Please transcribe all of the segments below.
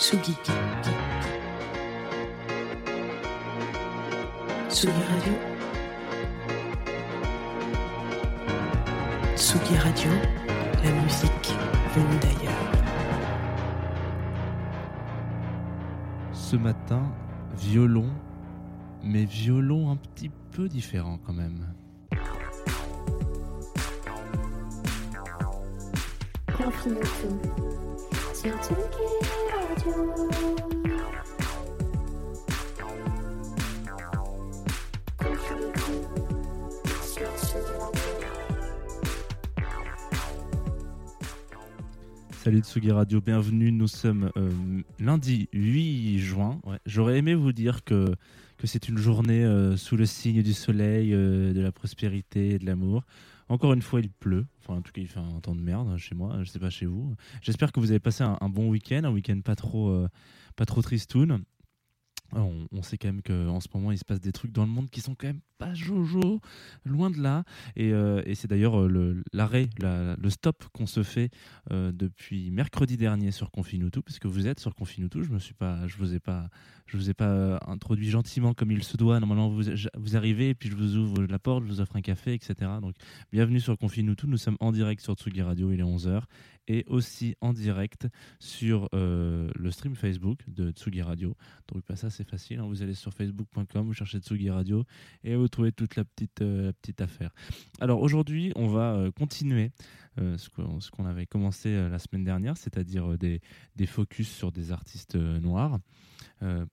Tsugi. Tsugi Radio. Tsugi Radio, la musique venue d'ailleurs. Ce matin, violon, mais violon un petit peu différent quand même. Salut Tsugi Radio, bienvenue. Nous sommes euh, lundi 8 juin. Ouais, J'aurais aimé vous dire que, que c'est une journée euh, sous le signe du soleil, euh, de la prospérité et de l'amour. Encore une fois, il pleut. Enfin, en tout cas, il fait un temps de merde chez moi. Je sais pas chez vous. J'espère que vous avez passé un, un bon week-end, un week-end pas trop, euh, pas trop tristoun. On, on sait quand même qu'en ce moment, il se passe des trucs dans le monde qui sont quand même pas jojo, loin de là. Et, euh, c'est d'ailleurs euh, l'arrêt, la- le stop qu'on se fait euh, depuis mercredi dernier sur Confinutu, parce que vous êtes sur Confinutu. Je me vous ai pas, vous ai pas introduit gentiment comme il se doit. Normalement, vous, vous arrivez et puis je vous ouvre la porte, je vous offre un café, etc. Donc, bienvenue sur Confinutu. Nous sommes en direct sur Tsugi Radio, il est 11h, et aussi en direct sur le stream Facebook de Tsugi Radio. Donc, bah, ça, c'est facile. hein. Vous allez sur facebook.com, vous cherchez Tsugi Radio et vous trouvez toute la petite, euh, petite affaire. Alors, aujourd'hui, on va euh, continuer euh, ce qu'on avait commencé euh, la semaine dernière, c'est-à-dire euh, des, des focus sur des artistes noirs.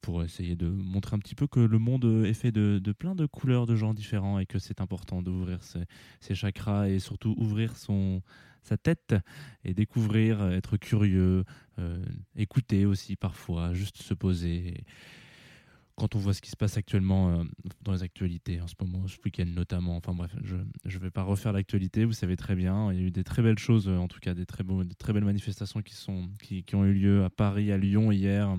pour essayer de montrer un petit peu que le monde est fait de, de plein de couleurs de gens différents et que c'est important d'ouvrir ses, chakras et surtout ouvrir son, sa tête et découvrir, être curieux, écouter aussi parfois, juste se poser. Quand on voit ce qui se passe actuellement euh, dans les actualités, en ce moment, ce week-end notamment, enfin bref, je ne vais pas refaire l'actualité, vous savez très bien, il y a eu des très belles choses, euh, en tout cas des très, beaux, des très belles manifestations qui, sont, qui, qui ont eu lieu à Paris, à Lyon hier,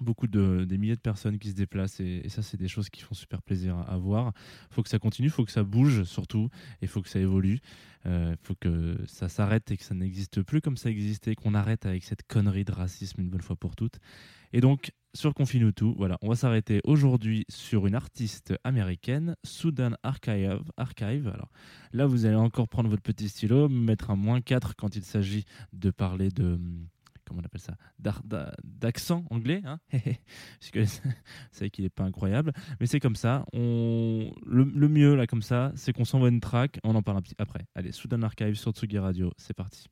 beaucoup de des milliers de personnes qui se déplacent et, ça c'est des choses qui font super plaisir à, à voir. Faut que ça continue, faut que ça bouge surtout et faut que ça évolue. Il faut que ça s'arrête et que ça n'existe plus comme ça existait, qu'on arrête avec cette connerie de racisme une bonne fois pour toutes. Et donc sur Confinutu, voilà, on va s'arrêter aujourd'hui sur une artiste américaine, Sudan Archive. Archive. Alors là, vous allez encore prendre votre petit stylo, mettre un moins 4 quand il s'agit de parler de comment on appelle ça d'accent anglais hein parce que c'est qu'il n'est pas incroyable mais c'est comme ça on le, le mieux là comme ça c'est qu'on s'envoie une track on en parle un petit après. Allez Soudan Archive sur Tsugi Radio c'est parti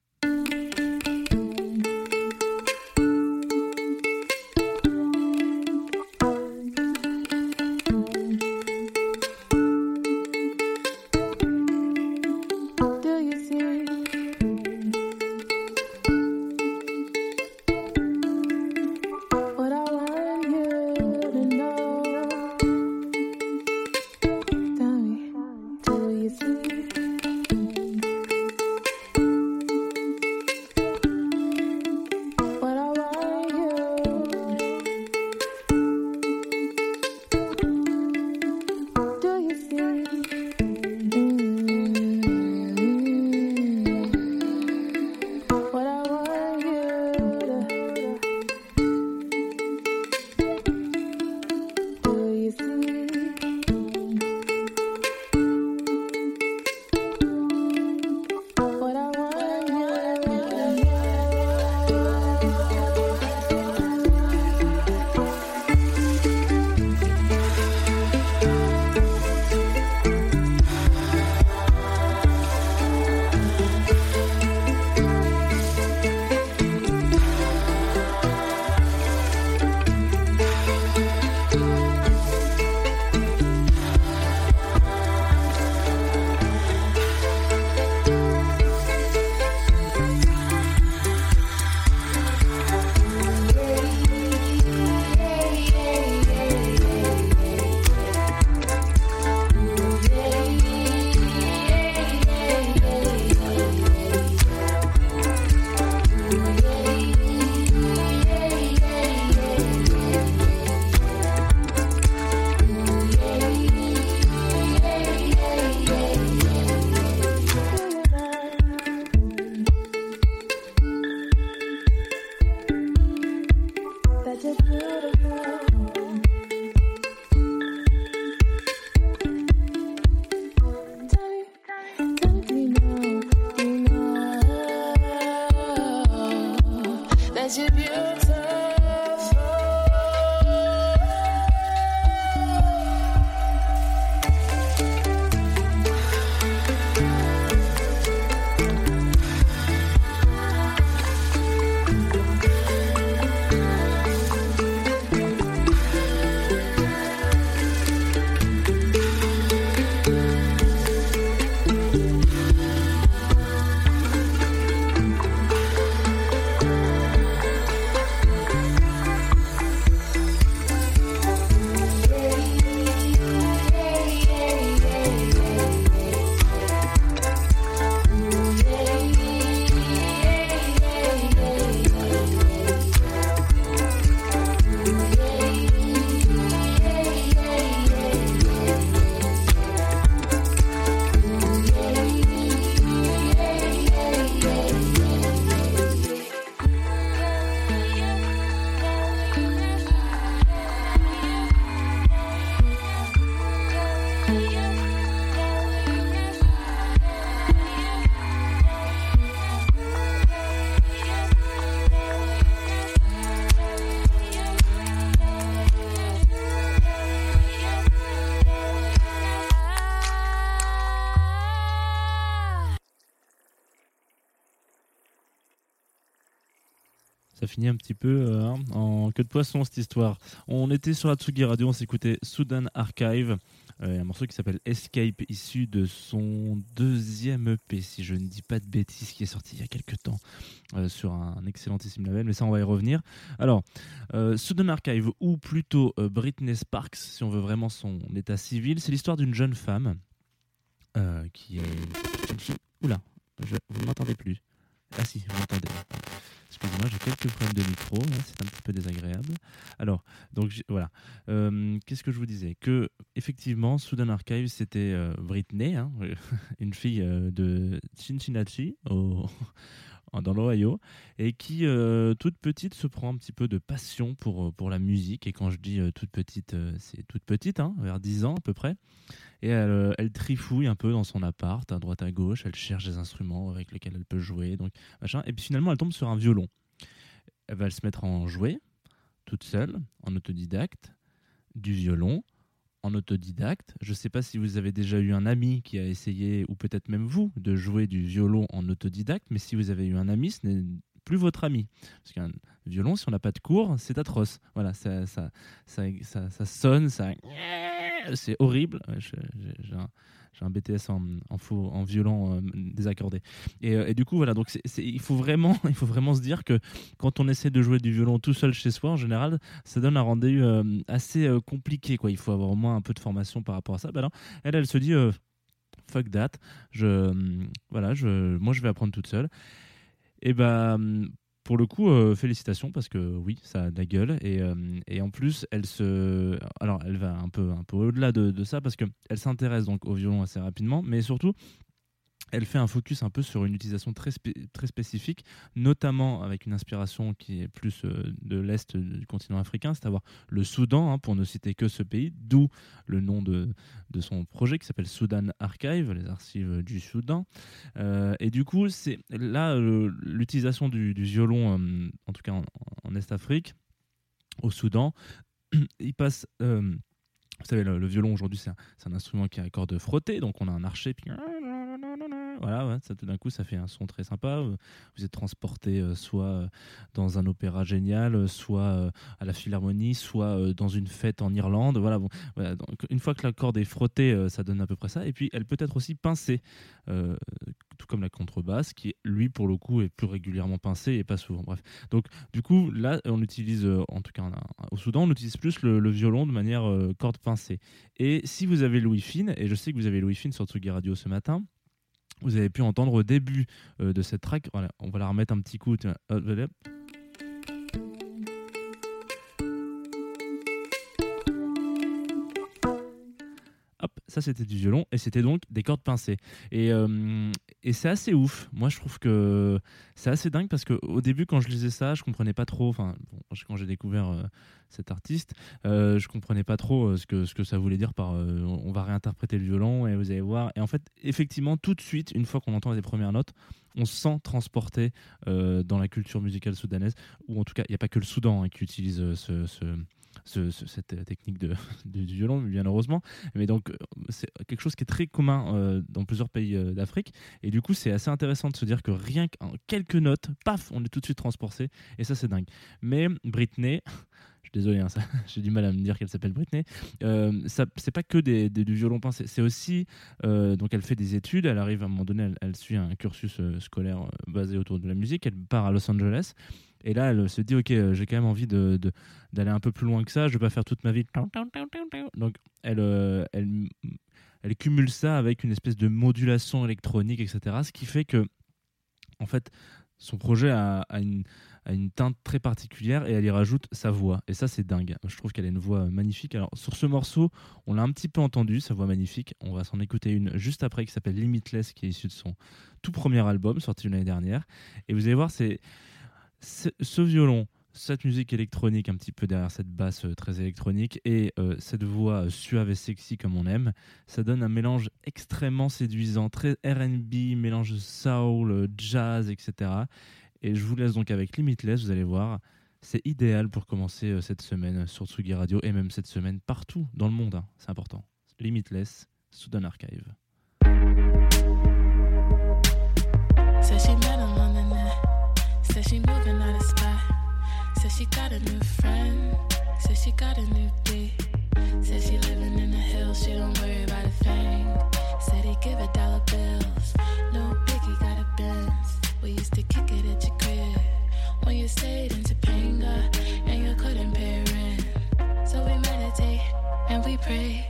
un petit peu euh, hein, en queue de poisson cette histoire. On était sur la Tsugi Radio, on s'écoutait Sudan Archive, euh, un morceau qui s'appelle Escape, issu de son deuxième EP, si je ne dis pas de bêtises, qui est sorti il y a quelques temps euh, sur un excellentissime label, mais ça on va y revenir. Alors, euh, Sudan Archive, ou plutôt Britney Sparks, si on veut vraiment son état civil, c'est l'histoire d'une jeune femme qui est... Oula, je... vous ne m'entendez plus. Ah si, vous m'entendez. Excusez-moi, j'ai quelques problèmes de micro, hein, c'est un petit peu désagréable. Alors, donc voilà. Qu'est-ce que je vous disais? Que effectivement, Sudan Archive, c'était euh, Britney, hein, une fille euh, de Cincinnati, au- dans l'Ohio, et qui, euh, toute petite, se prend un petit peu de passion pour, euh, pour la musique. Et quand je dis euh, toute petite, c'est toute petite, hein, vers 10 ans à peu près. Et elle, elle trifouille un peu dans son appart, à droite à gauche. Elle cherche des instruments avec lesquels elle peut jouer. Donc, machin. Et puis finalement, elle tombe sur un violon. Elle va se mettre en jouer, toute seule, en autodidacte, du violon, en autodidacte. Je ne sais pas si vous avez déjà eu un ami qui a essayé, ou peut-être même vous, de jouer du violon en autodidacte, mais si vous avez eu un ami, ce n'est plus votre ami. Parce qu'un violon, si on n'a pas de cours, c'est atroce. Voilà, ça, ça, ça, ça, sonne, ça... C'est horrible. J'ai un BTS en, en, violon euh, désaccordé. Et, euh, et du coup, voilà, donc il, faut vraiment, il faut vraiment se dire que quand on essaie de jouer du violon tout seul chez soi, en général, ça donne un rendu euh, assez euh, compliqué. Quoi. Il faut avoir au moins un peu de formation par rapport à ça. Ben elle, elle se dit, fuck that, je, euh, voilà, je, moi je vais apprendre toute seule. Et bah, pour le coup, euh, félicitations parce que oui, ça a de la gueule. Et, euh, et en plus, elle se. Alors, elle va un peu, un peu au-delà de, de ça parce qu'elle s'intéresse donc au violon assez rapidement, mais surtout. Elle fait un focus un peu sur une utilisation très, très spécifique, notamment avec une inspiration qui est plus euh, de l'Est du continent africain, c'est à dire le Soudan, hein, pour ne citer que ce pays, d'où le nom de, de son projet qui s'appelle Sudan Archive, les archives du Soudan. Euh, et du coup, c'est là euh, l'utilisation du, violon, euh, en tout cas en, Est-Afrique, au Soudan, il passe. euh, vous savez, le, violon aujourd'hui, c'est un, un instrument qui a à cordes frottées, donc on a un archet, puis voilà, ça, tout d'un coup, ça fait un son très sympa. Vous êtes transporté euh, soit euh, dans un opéra génial, euh, soit à la Philharmonie, soit dans une fête en Irlande. Voilà, une fois que la corde est frottée, ça donne à peu près ça. Et puis, elle peut être aussi pincée, tout comme la contrebasse, qui, lui, pour le coup, est plus régulièrement pincée et pas souvent. Bref. Donc, du coup, là, on utilise, en tout cas au Soudan, on utilise plus le, violon de manière corde pincée. Et si vous avez Louis Fine, et je sais que vous avez Louis Fine sur Tsugi Radio ce matin, vous avez pu entendre au début euh, de cette track, voilà, on va la remettre un petit coup. Ça c'était du violon et c'était donc des cordes pincées. Et, euh, et c'est assez ouf. Moi je trouve que c'est assez dingue parce qu'au début quand je lisais ça, je comprenais pas trop, enfin quand j'ai découvert euh, cet artiste, euh, je comprenais pas trop euh, ce, que, ce que ça voulait dire par on va réinterpréter le violon et vous allez voir. Et en fait, effectivement, tout de suite, une fois qu'on entend les premières notes, on se sent transporté dans la culture musicale soudanaise, ou en tout cas, il n'y a pas que le Soudan hein, qui utilise ce- ce- ce- cette euh, technique de, du violon, bien heureusement. Mais donc, euh, c'est quelque chose qui est très commun euh, dans plusieurs pays d'Afrique. Et du coup, c'est assez intéressant de se dire que rien qu'en quelques notes, paf, on est tout de suite transporté. Et ça, c'est dingue. Mais Britney, je suis désolé, hein, j'ai du mal à me dire qu'elle s'appelle Britney. Euh, c'est pas que des, du violon pincé, c'est aussi donc elle fait des études. Elle arrive à un moment donné, elle, suit un cursus scolaire basé autour de la musique. Elle part à Los Angeles. Et là, elle se dit, ok, euh, j'ai quand même envie de, de- d'aller un peu plus loin que ça. Je vais pas faire toute ma vie. Donc, elle, euh, elle, elle cumule ça avec une espèce de modulation électronique, etc. Ce qui fait que, en fait, son projet a, a une, a une teinte très particulière et elle y rajoute sa voix. Et ça, c'est dingue. Je trouve qu'elle a une voix magnifique. Alors, sur ce morceau, on l'a un petit peu entendu, sa voix magnifique. On va s'en écouter une juste après qui s'appelle Limitless, qui est issue de son tout premier album, sorti l'année dernière. Et vous allez voir, c'est ce violon, cette musique électronique un petit peu derrière cette basse euh, très électronique et euh, cette voix euh, suave et sexy comme on aime, ça donne un mélange extrêmement séduisant, très R&B, mélange soul, jazz, etc. Et je vous laisse donc avec Limitless, vous allez voir, c'est idéal pour commencer cette semaine sur Tsugi Radio et même cette semaine partout dans le monde, hein, c'est important. Limitless, Soudan Archive. Said she moving out of spot. Said she got a new friend. Said she got a new date. Said she living in the hills. She don't worry about a thing. Said he give her dollar bills. No biggie got a Benz. We used to kick it at your crib when you stayed in Topanga and you couldn't pay rent. So we meditate and we pray.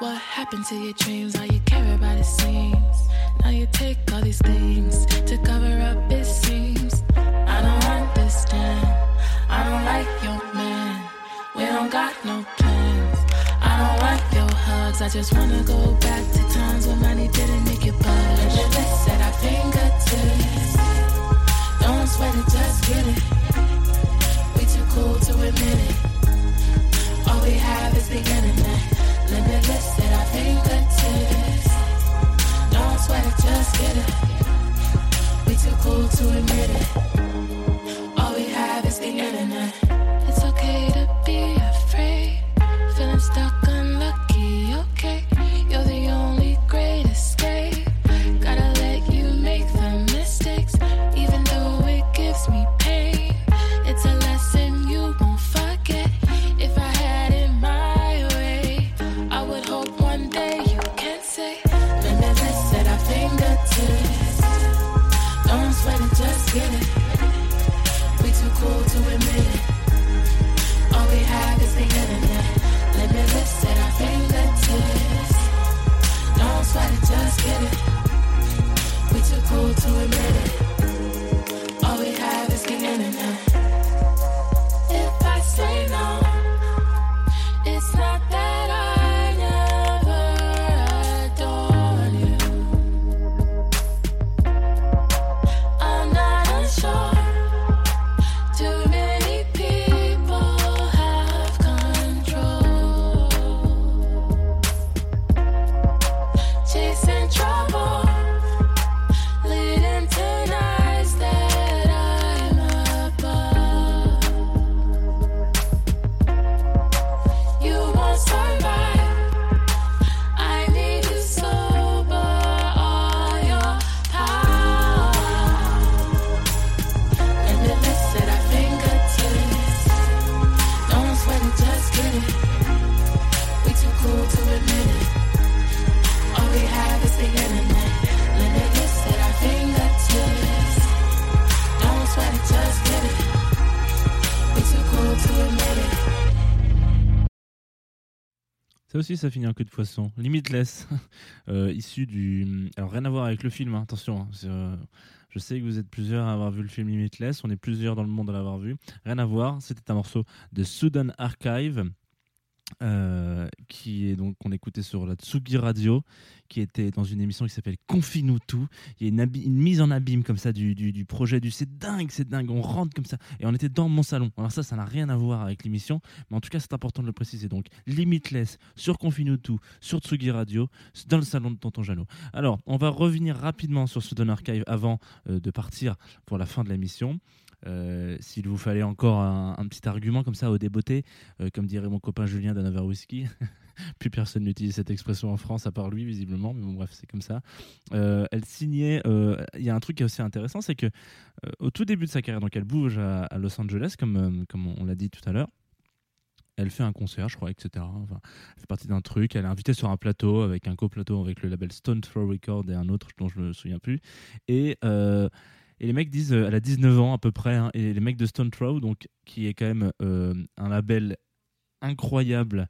What happened to your dreams? All you care about is seems. Now you take all these things to cover up it seems. I don't understand. I don't like your man. We don't got no plans. I don't want your hugs. I just wanna go back to times when money didn't make you budge. And this at our fingertips. Don't sweat it, just get it. We too cool to admit it. All we have is the internet. Limitless fingertips. Don't sweat just get it. We too cool to admit it. Ça aussi, ça finit un coup de poisson. Limitless, euh, issu du. Alors, rien à voir avec le film, hein, attention. hein, euh, Je sais que vous êtes plusieurs à avoir vu le film Limitless. On est plusieurs dans le monde à l'avoir vu. Rien à voir. C'était un morceau de Sudan Archive. Euh, qui est donc qu'on écoutait sur la Tsugi Radio, qui était dans une émission qui s'appelle Confine-nous tout. Il y a une, mise en abîme comme ça du, du, du projet du c'est dingue, c'est dingue, on rentre comme ça. Et on était dans mon salon. Alors ça, ça n'a rien à voir avec l'émission, mais en tout cas, c'est important de le préciser. Donc, Limitless sur Confine-nous tout, sur Tsugi Radio, dans le salon de Tonton Jeannot. Alors, on va revenir rapidement sur ce Don Archive avant euh, de partir pour la fin de l'émission. Euh, S'il vous fallait encore un, petit argument comme ça au débeauté, euh, comme dirait mon copain Julien d'Anover Whisky, plus personne n'utilise cette expression en France à part lui visiblement, mais bon bref c'est comme ça. Euh, elle signait, euh, il y a un truc qui est aussi intéressant, c'est que au tout début de sa carrière, donc elle bouge à, Los Angeles comme, comme on, l'a dit tout à l'heure. Elle fait un concert, je crois, etc. Enfin, elle fait partie d'un truc. Elle est invitée sur un plateau avec un coplateau avec le label Stone Throw Record et un autre dont je me souviens plus. Et et les mecs disent, euh, elle a 19 ans à peu près, hein, et les mecs de Stone Throw, donc, qui est quand même euh, un label incroyable,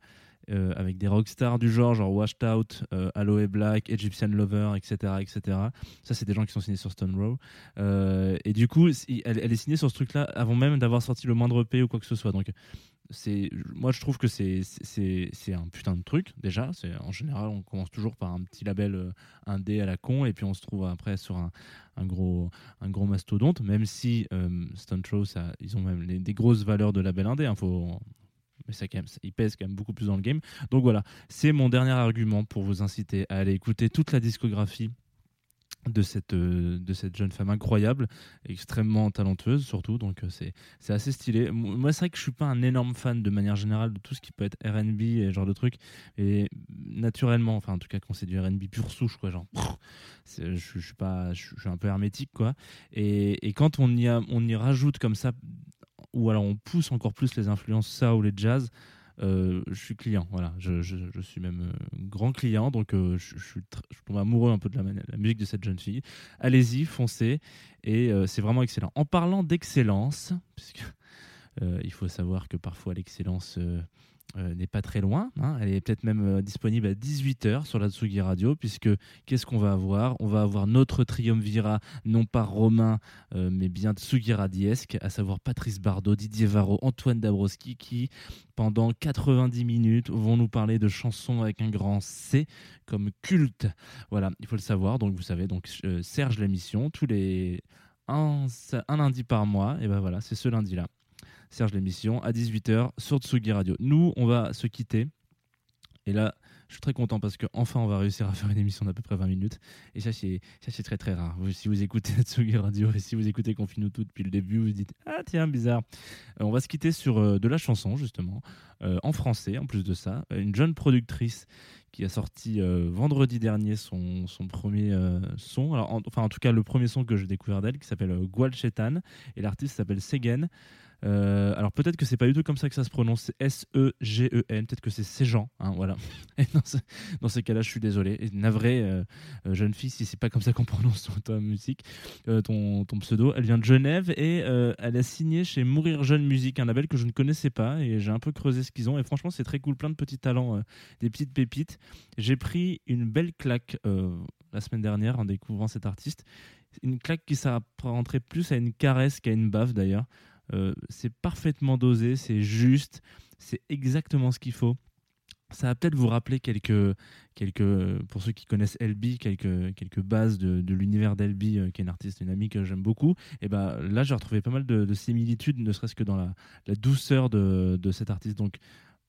euh, avec des rockstars du genre, genre Washed Out, euh, Aloe Black, Egyptian Lover, etc. etc. Ça, c'est des gens qui sont signés sur Stone Row. Euh, et du coup, elle, est signée sur ce truc-là avant même d'avoir sorti le moindre EP ou quoi que ce soit. Donc, moi, je trouve que c'est, un putain de truc, déjà. En général, on commence toujours par un petit label indé à la con, et puis on se trouve après sur un, gros, mastodonte, même si Stone ça, ils ont même des grosses valeurs de label indé. hein, mais ça, quand même, ils pèsent quand même beaucoup plus dans le game. Donc voilà, c'est mon dernier argument pour vous inciter à aller écouter toute la discographie de cette, euh, de cette jeune femme incroyable, extrêmement talentueuse surtout, donc euh, c'est assez stylé. Moi, c'est vrai que je suis pas un énorme fan de manière générale de tout ce qui peut être R&B et ce genre de trucs, et naturellement, enfin en tout cas quand c'est du R&B pure souche, quoi, genre, je, suis pas, je suis un peu hermétique, quoi. Et, et quand on y, a, on y rajoute comme ça, ou alors on pousse encore plus les influences soul et jazz, euh, je suis client, voilà. Je, suis même euh, grand client, donc euh, je, suis tombe amoureux un peu de la, la musique de cette jeune fille. Allez-y, foncez, et c'est vraiment excellent. En parlant d'excellence, puisque il faut savoir que parfois l'excellence euh, n'est pas très loin, hein. elle est peut-être même euh, disponible à 18h sur la Tsugi Radio, puisque qu'est-ce qu'on va avoir? On va avoir notre triumvirat, non pas romain, euh, mais bien Tsugi Radiesque, à savoir Patrice Bardot, Didier Varro, Antoine Dabrowski, qui pendant 90 minutes vont nous parler de chansons avec un grand C comme culte. Voilà, il faut le savoir. Donc vous savez, donc Serge l'émission tous les un, un lundi par mois. Et ben voilà, c'est ce lundi-là. Serge l'émission à 18h sur Tsugi Radio. Nous, on va se quitter. Et là, je suis très content parce qu'enfin, on va réussir à faire une émission d'à peu près 20 minutes. Et ça, c'est très très rare. Si vous écoutez Tsugi Radio et si vous écoutez Confine-nous tout depuis le début, vous vous dites Ah, tiens, bizarre. Euh, on va se quitter sur euh, de la chanson, justement, euh, en français, en plus de ça. Une jeune productrice qui a sorti vendredi dernier son, son premier son. Enfin, en tout cas, le premier son que j'ai découvert d'elle, qui s'appelle Gwal Chetan. Et l'artiste s'appelle Segen. Euh, alors peut-être que c'est pas du tout comme ça que ça se prononce, c'est S-E-G-E-N, peut-être que c'est Séjean, hein, voilà. Dans, ce- dans ces cas-là, je suis désolé. Et navré, euh, euh, jeune fille, si c'est pas comme ça qu'on prononce ton, musique, ton, ton pseudo. Elle vient de Genève et elle a signé chez Mourir Jeune Musique, un label que je ne connaissais pas et j'ai un peu creusé ce qu'ils ont. Et franchement, c'est très cool, plein de petits talents, des petites pépites. J'ai pris une belle claque la semaine dernière en découvrant cet artiste. Une claque qui s'apparenterait plus à une caresse qu'à une baffe d'ailleurs. Euh, c'est parfaitement dosé, c'est juste, c'est exactement ce qu'il faut. Ça va peut-être vous rappeler quelques, quelques, pour ceux qui connaissent LB, quelques, quelques bases de, de l'univers d'LB, euh, qui est une artiste, une amie que j'aime beaucoup. Et ben là, j'ai retrouvé pas mal de, de similitudes, ne serait-ce que dans la, la douceur de, de cet artiste. Donc,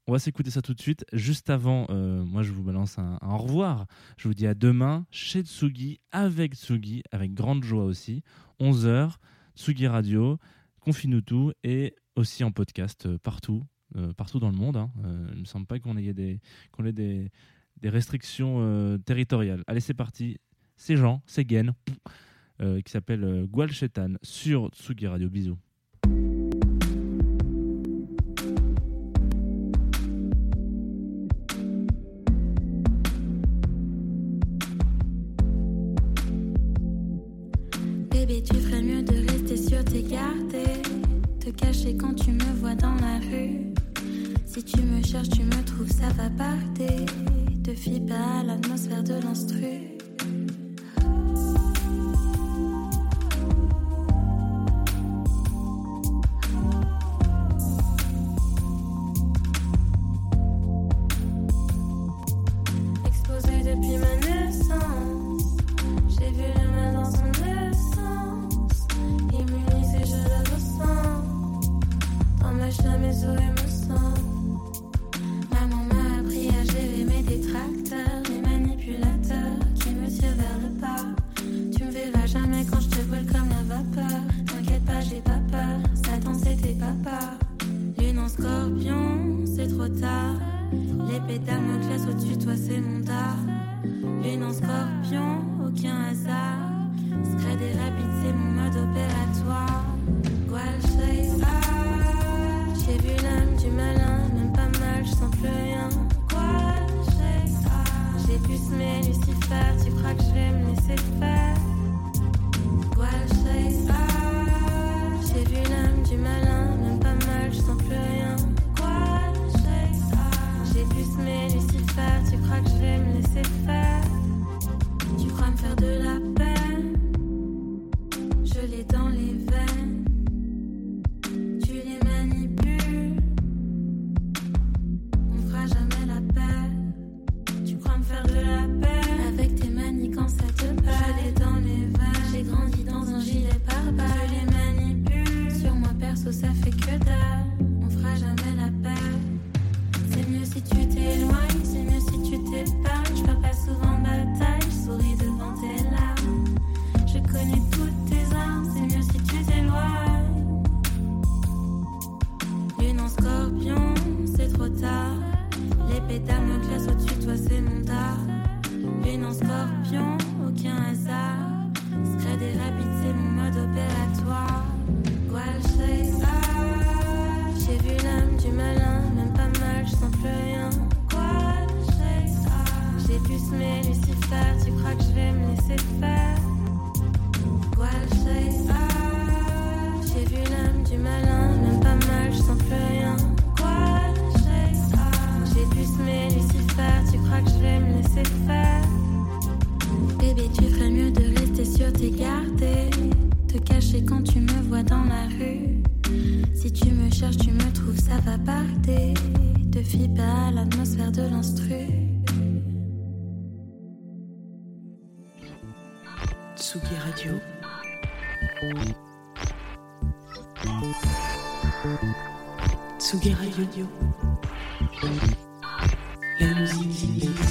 on va s'écouter ça tout de suite. Juste avant, euh, moi, je vous balance un, un au revoir. Je vous dis à demain chez Tsugi, avec Tsugi, avec grande joie aussi. 11h, Tsugi Radio, Confine-nous tout et aussi en podcast euh, partout, euh, partout dans le monde. hein. Euh, il ne me semble pas qu'on ait des, qu'on ait des, restrictions territoriales. Allez, c'est parti. C'est Jean, c'est Guen, qui s'appelle Gwal Chetan sur Tsugi Radio. Bisous. chercher quand tu me vois dans la rue. Si tu me cherches, tu me trouves, ça va pas. Te fie pas à l'atmosphère de l'instru. Exposé depuis ma Maman m'a appris à gérer mes détracteurs, mes manipulateurs qui me tirent vers le bas. Tu me verras jamais quand je te vole comme la vapeur. T'inquiète pas, j'ai pas peur, Satan c'est tes papas. Lune en scorpion, c'est trop tard. Les pédales motrices au-dessus de toi, c'est mon dard. Lune en scorpion, aucun hasard. t'ai gardé, te cacher quand tu me vois dans la rue. Si tu me cherches, tu me trouves, ça va partir. Te fie pas à l'atmosphère de l'instru. Tsugi Radio. Tsugi Radio. La musique.